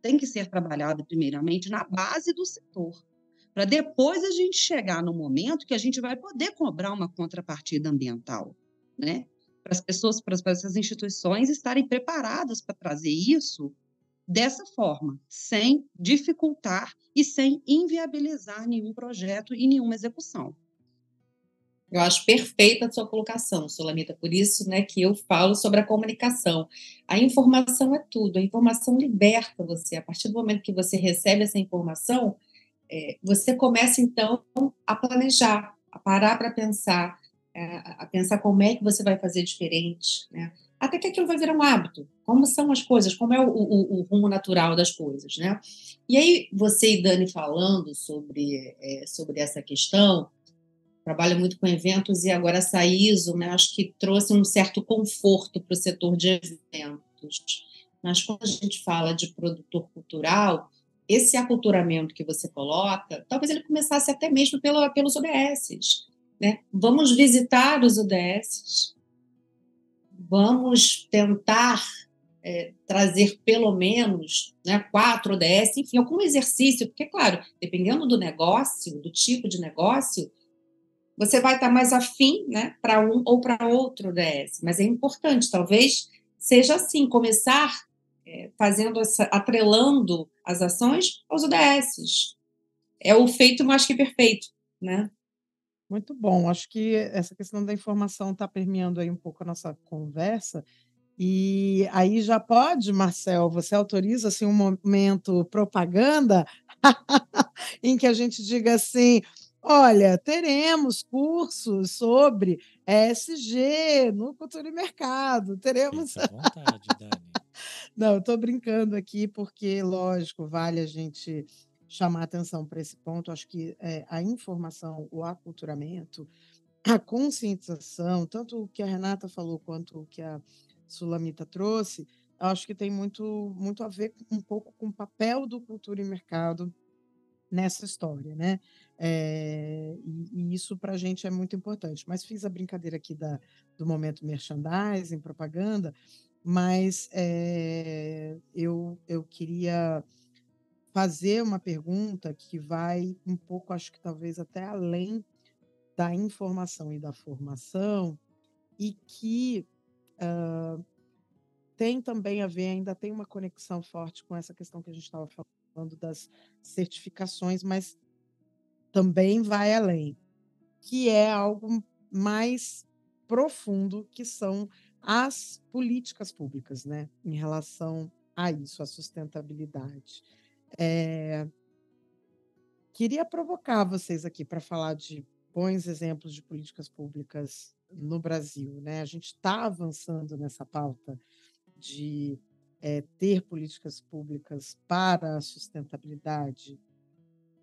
tem que ser trabalhada primeiramente na base do setor, para depois a gente chegar no momento que a gente vai poder cobrar uma contrapartida ambiental, né? para as pessoas, para, essas instituições estarem preparadas para trazer isso dessa forma, sem dificultar e sem inviabilizar nenhum projeto e nenhuma execução. Eu acho perfeita a sua colocação, Solamita, por isso né, que eu falo sobre a comunicação. A informação é tudo, a informação liberta você. A partir do momento que você recebe essa informação, é, você começa então a planejar, a parar para pensar, é, a pensar como é que você vai fazer diferente, né? até que aquilo vai virar um hábito. Como são as coisas, como é o, o, o rumo natural das coisas, né? E aí, você e Dani falando sobre, é, sobre essa questão, trabalha muito com eventos e agora essa ISO, né, acho que trouxe um certo conforto para o setor de eventos. Mas quando a gente fala de produtor cultural, esse aculturamento que você coloca, talvez ele começasse até mesmo pelos OBSs. Né? Vamos visitar os UDS, vamos tentar é, trazer pelo menos né, quatro ODS, enfim, algum exercício, porque, claro, dependendo do negócio, do tipo de negócio, você vai estar mais afim né, para um ou para outro ODS, mas é importante, talvez seja assim, começar é, fazendo essa, atrelando as ações aos ODS. É o feito mais que perfeito, né? Muito bom. Acho que essa questão da informação está permeando aí um pouco a nossa conversa. E aí já pode, Marcel, você autoriza assim um momento propaganda em que a gente diga assim: olha, teremos cursos sobre ESG no Cultura e Mercado, teremos. Fica à vontade, Dani. Não, estou brincando aqui, porque, lógico, vale a gente chamar atenção para esse ponto. Acho que é, a informação, o aculturamento, a conscientização, tanto o que a Renata falou quanto o que a Sulamita trouxe, acho que tem muito, muito a ver um pouco com o papel do cultura e mercado nessa história, né? É, e, e, isso para a gente é muito importante. Mas fiz a brincadeira aqui da, do momento merchandising, propaganda, mas é, eu, eu queria fazer uma pergunta que vai um pouco, acho que talvez até além da informação e da formação, e que uh, tem também a ver, ainda tem uma conexão forte com essa questão que a gente estava falando das certificações, mas também vai além, que é algo mais profundo, que são as políticas públicas, né, em relação a isso, a sustentabilidade. É... Queria provocar vocês aqui para falar de bons exemplos de políticas públicas no Brasil, né? A gente está avançando nessa pauta de é, ter políticas públicas para a sustentabilidade.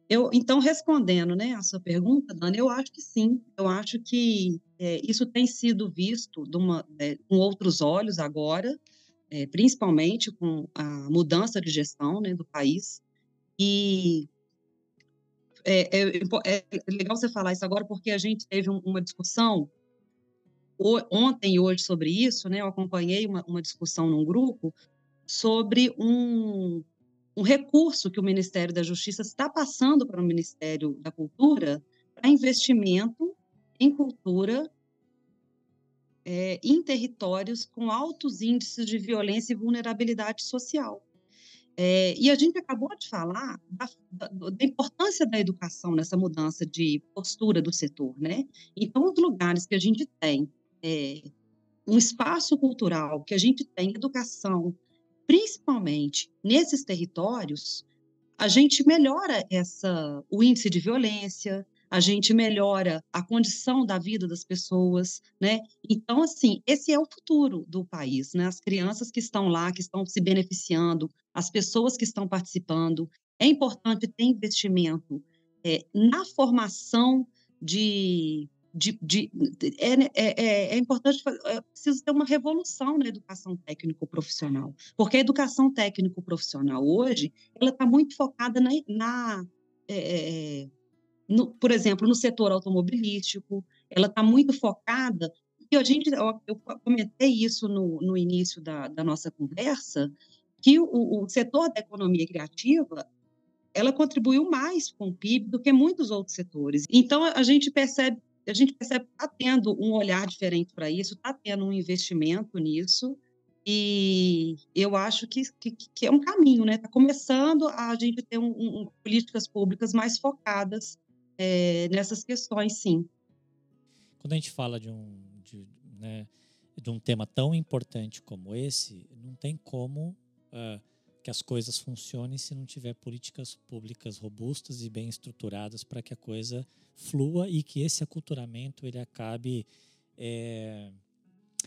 Eu, então, respondendo né, a sua pergunta, Dani, eu acho que sim. Eu acho que é, isso tem sido visto uma, é, com outros olhos agora, é, principalmente com a mudança de gestão né, do país. E é, é, é, legal você falar isso agora, porque a gente teve uma discussão ontem e hoje sobre isso, né? Eu acompanhei uma, uma discussão num grupo sobre um, um recurso que o Ministério da Justiça está passando para o Ministério da Cultura para investimento em cultura é, em territórios com altos índices de violência e vulnerabilidade social. É, e a gente acabou de falar da, da, importância da educação nessa mudança de postura do setor, né? Então, os lugares que a gente tem é, um espaço cultural, que a gente tem educação, principalmente nesses territórios, a gente melhora essa, o índice de violência, a gente melhora a condição da vida das pessoas, né? Então, assim, esse é o futuro do país, né? As crianças que estão lá, que estão se beneficiando, as pessoas que estão participando. É importante ter investimento é, na formação de, de, de, é, é, é, importante, é preciso ter uma revolução na educação técnico-profissional, porque a educação técnico-profissional hoje, ela está muito focada na, na é, no, por exemplo, no setor automobilístico, ela está muito focada, e a gente, eu, eu comentei isso no, no início da, da, nossa conversa, que o, o setor da economia criativa, ela contribuiu mais com o PIB do que muitos outros setores. Então, a gente percebe a gente percebe que está tendo um olhar diferente para isso, está tendo um investimento nisso, e eu acho que, que, que é um caminho, né? Está começando a gente ter um, um, políticas públicas mais focadas é, nessas questões, sim. Quando a gente fala de um, de, né, de um tema tão importante como esse, não tem como uh, que as coisas funcionem se não tiver políticas públicas robustas e bem estruturadas para que a coisa flua e que esse aculturamento ele acabe é,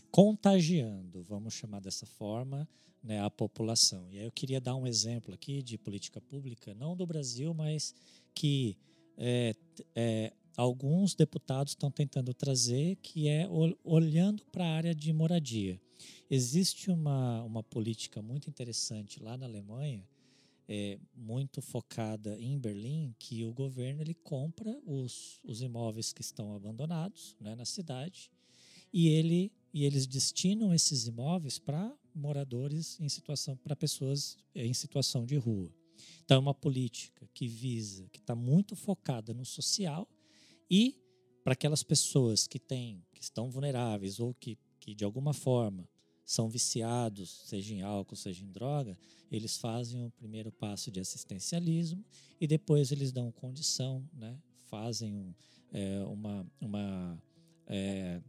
contagiando, vamos chamar dessa forma, né, a população. E aí eu queria dar um exemplo aqui de política pública, não do Brasil, mas que é, é, alguns deputados estão tentando trazer, que é olhando para a área de moradia. Existe uma, uma política muito interessante lá na Alemanha, é, muito focada em Berlim, que o governo ele compra os, os imóveis que estão abandonados né, na cidade e, ele, e eles destinam esses imóveis para moradores em situação, para pessoas em situação de rua. Então, é uma política que visa, que está muito focada no social e para aquelas pessoas que têm, que estão vulneráveis ou que, que de alguma forma são viciados, seja em álcool, seja em droga, eles fazem o primeiro passo de assistencialismo e depois eles dão condição, né? fazem um, é, uma, uma é,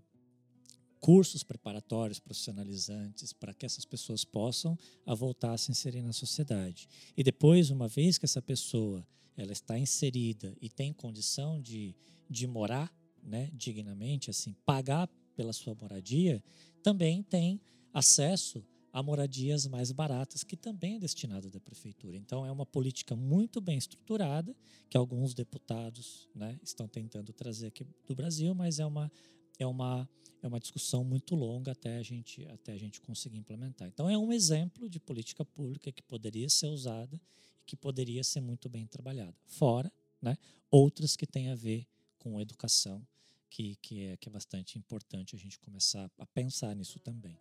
cursos preparatórios, profissionalizantes, para que essas pessoas possam a voltar a se inserir na sociedade. E depois, uma vez que essa pessoa ela está inserida e tem condição de, de morar né, dignamente, assim, pagar pela sua moradia, também tem acesso a moradias mais baratas, que também é destinada da prefeitura. Então, é uma política muito bem estruturada, que alguns deputados né, estão tentando trazer aqui do Brasil, mas é uma, é uma, é uma discussão muito longa até a, gente, até a gente conseguir implementar. Então, é um exemplo de política pública que poderia ser usada e que poderia ser muito bem trabalhada. Fora né, outras que têm a ver com educação, que, que, é, que é bastante importante a gente começar a pensar nisso também.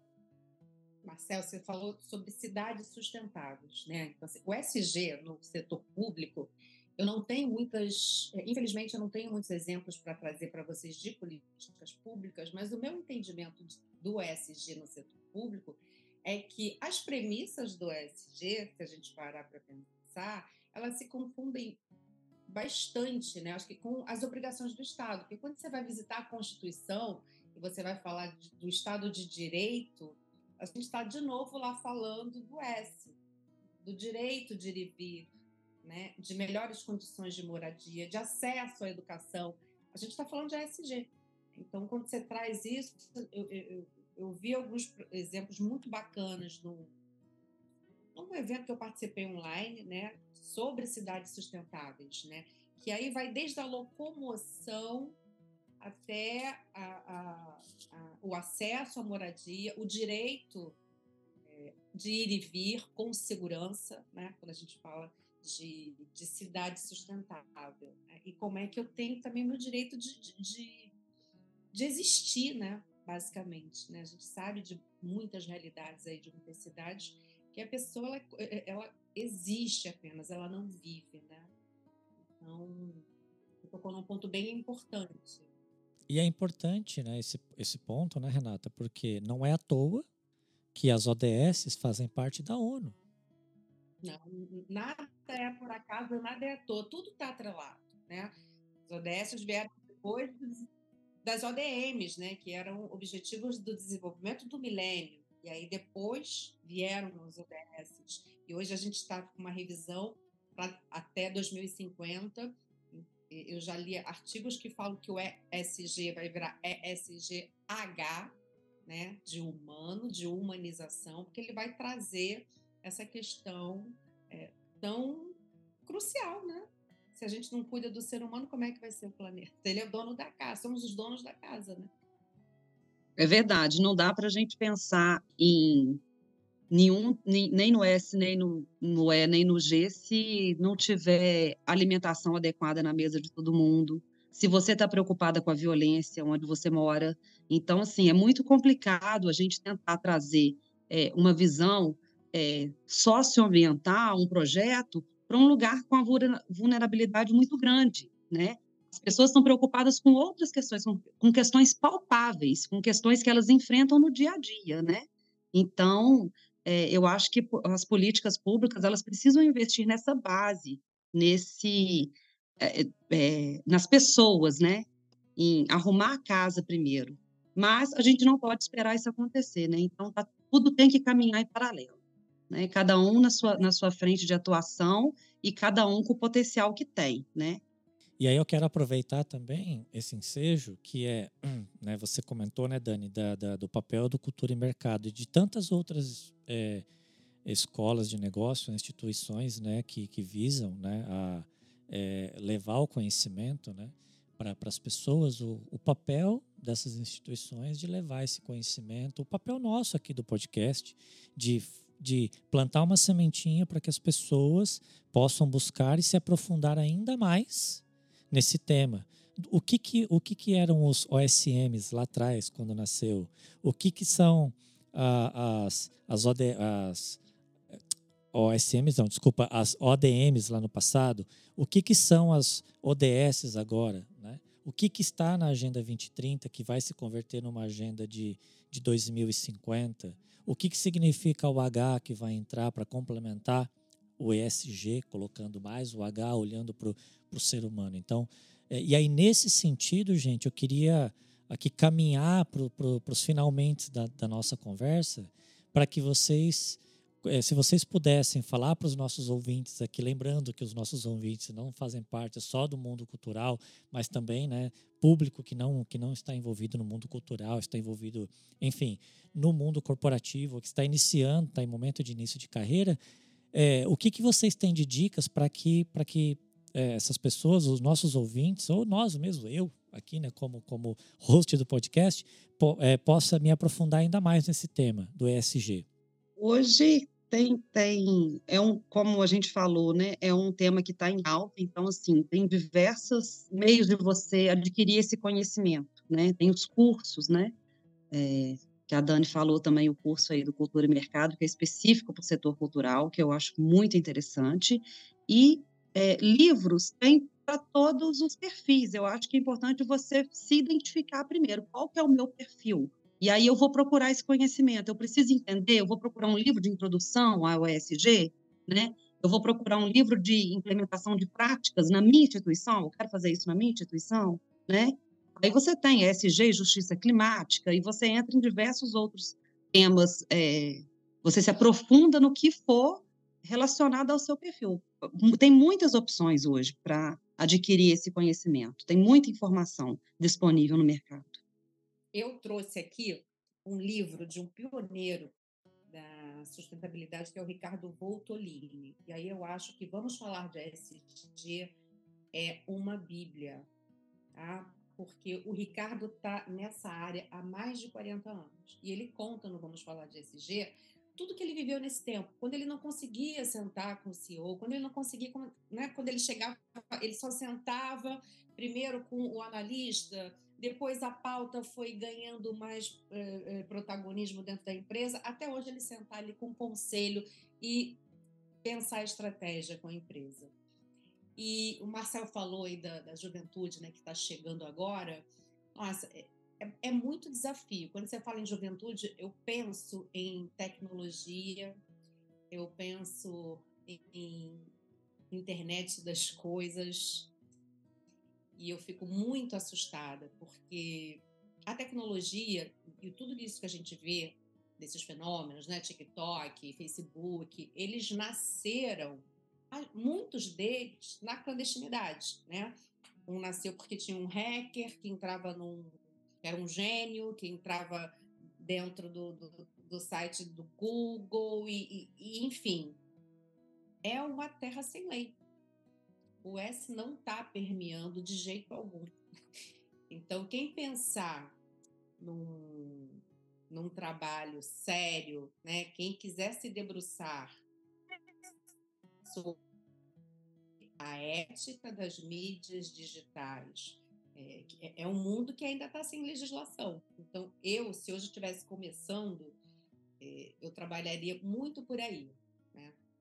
Marcel, você falou sobre cidades sustentáveis, né? Então, assim, o SG no setor público, eu não tenho muitas, é, infelizmente, eu não tenho muitos exemplos para trazer para vocês de políticas públicas, mas o meu entendimento do SG no setor público é que as premissas do SG, se a gente parar para pensar, elas se confundem bastante, né? Acho que com as obrigações do Estado, porque quando você vai visitar a Constituição e você vai falar de, do Estado de Direito, a gente está de novo lá falando do S, do direito de ir e vir, né? De melhores condições de moradia, de acesso à educação. A gente está falando de ASG. Então, quando você traz isso, eu, eu, eu vi alguns exemplos muito bacanas no, num evento que eu participei online, né? sobre cidades sustentáveis, né? Que aí vai desde a locomoção até a, a, a, o acesso à moradia, o direito é, de ir e vir com segurança, né? Quando a gente fala de, de cidade sustentável. Né? E como é que eu tenho também meu direito de, de, de existir, né? Basicamente, né? A gente sabe de muitas realidades aí de muitas cidades que a pessoa ela, ela existe apenas, ela não vive, né? Então, tocou num ponto bem importante. E é importante, né, esse, esse ponto, né, Renata? Porque não é à toa que as ODS fazem parte da ONU. Não, nada é por acaso, nada é à toa, tudo está atrelado, né? As ODS vieram depois das ODMs, né, que eram objetivos do desenvolvimento do milênio. E aí depois vieram os ODS. E hoje a gente está com uma revisão para até 2050. Eu já li artigos que falam que o ESG vai virar ESGH, né, de humano, de humanização, porque ele vai trazer essa questão é, tão crucial, né? Se a gente não cuida do ser humano, como é que vai ser o planeta? Ele é o dono da casa, somos os donos da casa, né? É verdade, não dá para a gente pensar em nenhum, nem, nem no S, nem no, no E, nem no G, se não tiver alimentação adequada na mesa de todo mundo, se você está preocupada com a violência onde você mora. Então, assim, é muito complicado a gente tentar trazer é, uma visão é, socioambiental, um projeto, para um lugar com a vulnerabilidade muito grande, né? As pessoas estão preocupadas com outras questões, com, com questões palpáveis, com questões que elas enfrentam no dia a dia, né? Então, é, eu acho que as políticas públicas elas precisam investir nessa base, nesse, é, é, nas pessoas, né? Em arrumar a casa primeiro. Mas a gente não pode esperar isso acontecer, né? Então, tá, tudo tem que caminhar em paralelo. Né? Cada um na sua, na sua frente de atuação e cada um com o potencial que tem, né? E aí eu quero aproveitar também esse ensejo que é, né, você comentou, né, Dani, da, da, do papel do cultura e mercado e de tantas outras é, escolas de negócio, instituições, né, que, que visam, né, a é, levar o conhecimento, né, para as pessoas, o, o papel dessas instituições de levar esse conhecimento, o papel nosso aqui do podcast de de plantar uma sementinha para que as pessoas possam buscar e se aprofundar ainda mais nesse tema. O que que, o que, que eram os OSMs lá atrás, quando nasceu? O que, que são ah, as, as, OD, as OSMs, não, desculpa, as ODMs lá no passado? O que, que são as ODS agora? Né? O que, que está na Agenda 2030 que vai se converter numa agenda de, de 2050? O que, que significa o H que vai entrar para complementar o ESG, colocando mais o H, olhando para o ser humano. Então, É, e aí, nesse sentido, gente, eu queria aqui caminhar para pro, os finalmente da, da nossa conversa, para que vocês é, se vocês pudessem falar para os nossos ouvintes aqui, lembrando que os nossos ouvintes não fazem parte só do mundo cultural, mas também, né, público que não que não está envolvido no mundo cultural, está envolvido, enfim, no mundo corporativo, que está iniciando, está em momento de início de carreira, é, o que que vocês têm de dicas para que para que é, essas pessoas, os nossos ouvintes, ou nós mesmo, eu aqui, né, como como host do podcast, po, é, possa me aprofundar ainda mais nesse tema do ESG? Hoje tem, tem, é um, como a gente falou, né? É um tema que está em alta, então, assim, tem diversos meios de você adquirir esse conhecimento, né? Tem os cursos, né? É, que a Dani falou também, o curso aí do Cultura e Mercado, que é específico para o setor cultural, que eu acho muito interessante. E é, livros tem para todos os perfis. Eu acho que é importante você se identificar primeiro. Qual que é o meu perfil? E aí eu vou procurar esse conhecimento. Eu preciso entender, eu vou procurar um livro de introdução ao ESG, né? Eu vou procurar um livro de implementação de práticas na minha instituição, eu quero fazer isso na minha instituição, né? Aí você tem ESG, justiça climática, e você entra em diversos outros temas, é, você se aprofunda no que for relacionado ao seu perfil. Tem muitas opções hoje para adquirir esse conhecimento, tem muita informação disponível no mercado eu trouxe aqui um livro de um pioneiro da sustentabilidade, que é o Ricardo Voltolini. E aí eu acho que vamos falar de ESG é uma bíblia, tá? Porque o Ricardo está nessa área há mais de 40 anos. E ele conta no Vamos Falar de ESG tudo que ele viveu nesse tempo. Quando ele não conseguia sentar com o CEO, quando ele não conseguia, né, quando ele chegava, ele só sentava primeiro com o analista, depois a pauta foi ganhando mais eh, eh, protagonismo dentro da empresa, até hoje ele sentar ali com o conselho e pensar estratégia com a empresa. E o Marcel falou aí da, da juventude, né, que está chegando agora. Nossa, é, é, é, muito desafio. Quando você fala em juventude, eu penso em tecnologia, eu penso em, internet das coisas, e eu fico muito assustada, porque a tecnologia e tudo isso que a gente vê desses fenômenos, né, TikTok, Facebook, eles nasceram, muitos deles, na clandestinidade, né? Um nasceu porque tinha um hacker que entrava num, era um gênio, que entrava dentro do, do, do site do Google e, e, e, enfim, é uma terra sem lei o S não está permeando de jeito algum. Então, quem pensar num, num trabalho sério, né, quem quiser se debruçar sobre a ética das mídias digitais, é, é, é um mundo que ainda está sem legislação. Então, eu, se hoje estivesse começando, é, eu trabalharia muito por aí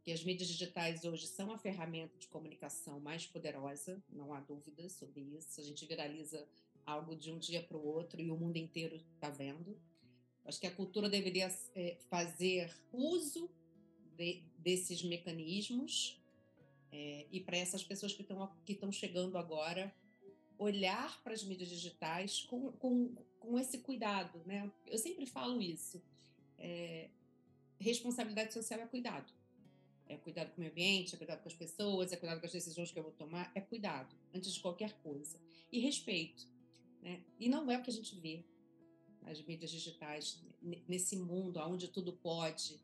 que as mídias digitais hoje são a ferramenta de comunicação mais poderosa, não há dúvida sobre isso. A gente viraliza algo de um dia para o outro e o mundo inteiro está vendo. Acho que a cultura deveria é, fazer uso de, desses mecanismos é, e para essas pessoas que estão que estão chegando agora olhar para as mídias digitais com, com, com esse cuidado, né? Eu sempre falo isso. É, responsabilidade social é cuidado é cuidado com o meio ambiente, é cuidado com as pessoas, é cuidado com as decisões que eu vou tomar, é cuidado, antes de qualquer coisa. E respeito. Né? E não é o que a gente vê nas mídias digitais, nesse mundo onde tudo pode?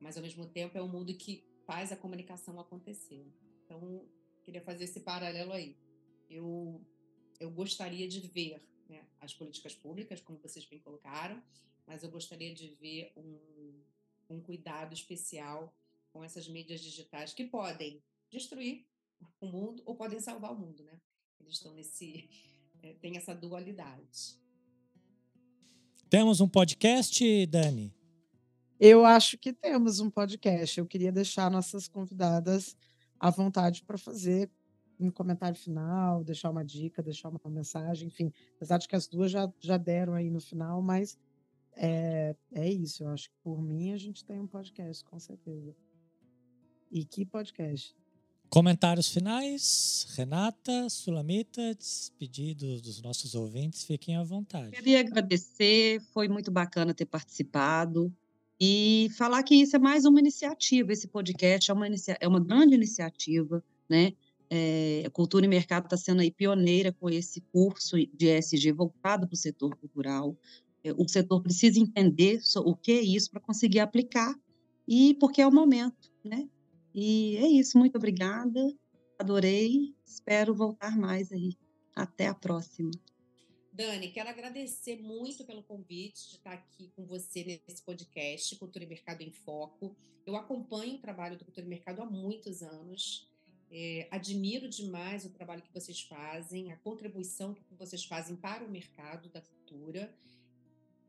Mas ao mesmo tempo é um mundo que faz a comunicação acontecer. Então, queria fazer esse paralelo aí. Eu, eu gostaria de ver né, as políticas públicas, como vocês bem colocaram, mas eu gostaria de ver um, um cuidado especial com essas mídias digitais que podem destruir o mundo ou podem salvar o mundo, né? Eles estão nesse é, tem essa dualidade. Temos um podcast, Dani? Eu acho que temos um podcast. Eu queria deixar nossas convidadas à vontade para fazer um comentário final, deixar uma dica, deixar uma mensagem, enfim. Apesar de que as duas já, já deram aí no final, mas é, é isso. Eu acho que por mim a gente tem um podcast, com certeza. E que podcast? Comentários finais, Renata, Sulamita, despedidos dos nossos ouvintes, fiquem à vontade. Queria agradecer, foi muito bacana ter participado e falar que isso é mais uma iniciativa, esse podcast é uma, é uma grande iniciativa, né? É, Cultura e Mercado está sendo aí pioneira com esse curso de ESG voltado para o setor cultural. É, o setor precisa entender o que é isso para conseguir aplicar e porque é o momento, né? E é isso, muito obrigada, adorei, espero voltar mais aí. Até a próxima. Dani, quero agradecer muito pelo convite de estar aqui com você nesse podcast, Cultura e Mercado em Foco. Eu acompanho o trabalho do Cultura e Mercado há muitos anos. É, admiro demais o trabalho que vocês fazem, a contribuição que vocês fazem para o mercado da cultura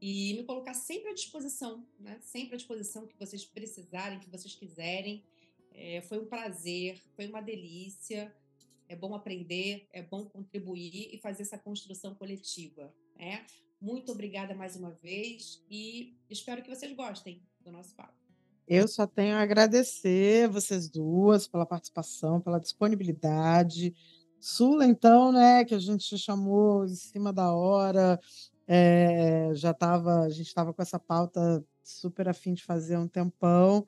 e me colocar sempre à disposição, né? sempre à disposição que vocês precisarem, que vocês quiserem. É, foi um prazer, foi uma delícia. É bom aprender, é bom contribuir e fazer essa construção coletiva. Né? Muito obrigada mais uma vez e espero que vocês gostem do nosso papo. Eu só tenho a agradecer vocês duas pela participação, pela disponibilidade. Sula, então, né, que a gente chamou em cima da hora, é, já estava, a gente estava com essa pauta super afim de fazer um tempão.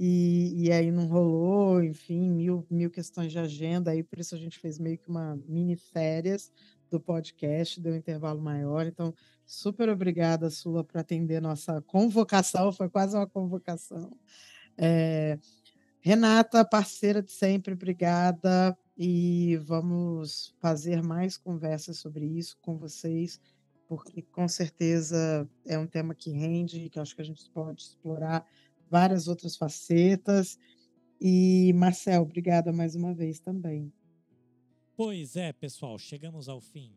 E, e aí não rolou, enfim, mil, mil questões de agenda, aí por isso a gente fez meio que uma mini férias do podcast, deu um intervalo maior. Então, super obrigada, Sula, por atender nossa convocação, foi quase uma convocação. É, Renata, parceira de sempre, obrigada. E vamos fazer mais conversas sobre isso com vocês, porque com certeza é um tema que rende e que acho que a gente pode explorar várias outras facetas. E, Marcel, obrigada mais uma vez também. Pois é, pessoal, chegamos ao fim.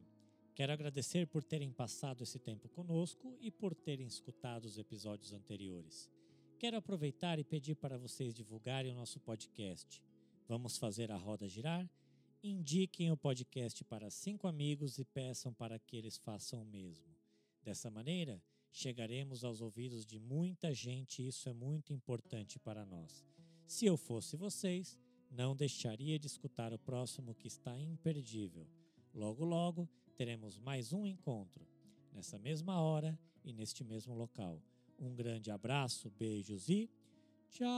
Quero agradecer por terem passado esse tempo conosco e por terem escutado os episódios anteriores. Quero aproveitar e pedir para vocês divulgarem o nosso podcast. Vamos fazer a roda girar? Indiquem o podcast para cinco amigos e peçam para que eles façam o mesmo. Dessa maneira, chegaremos aos ouvidos de muita gente e isso é muito importante para nós. Se eu fosse vocês, não deixaria de escutar o próximo que está imperdível. Logo, logo teremos mais um encontro, nessa mesma hora e neste mesmo local. Um grande abraço, beijos e tchau!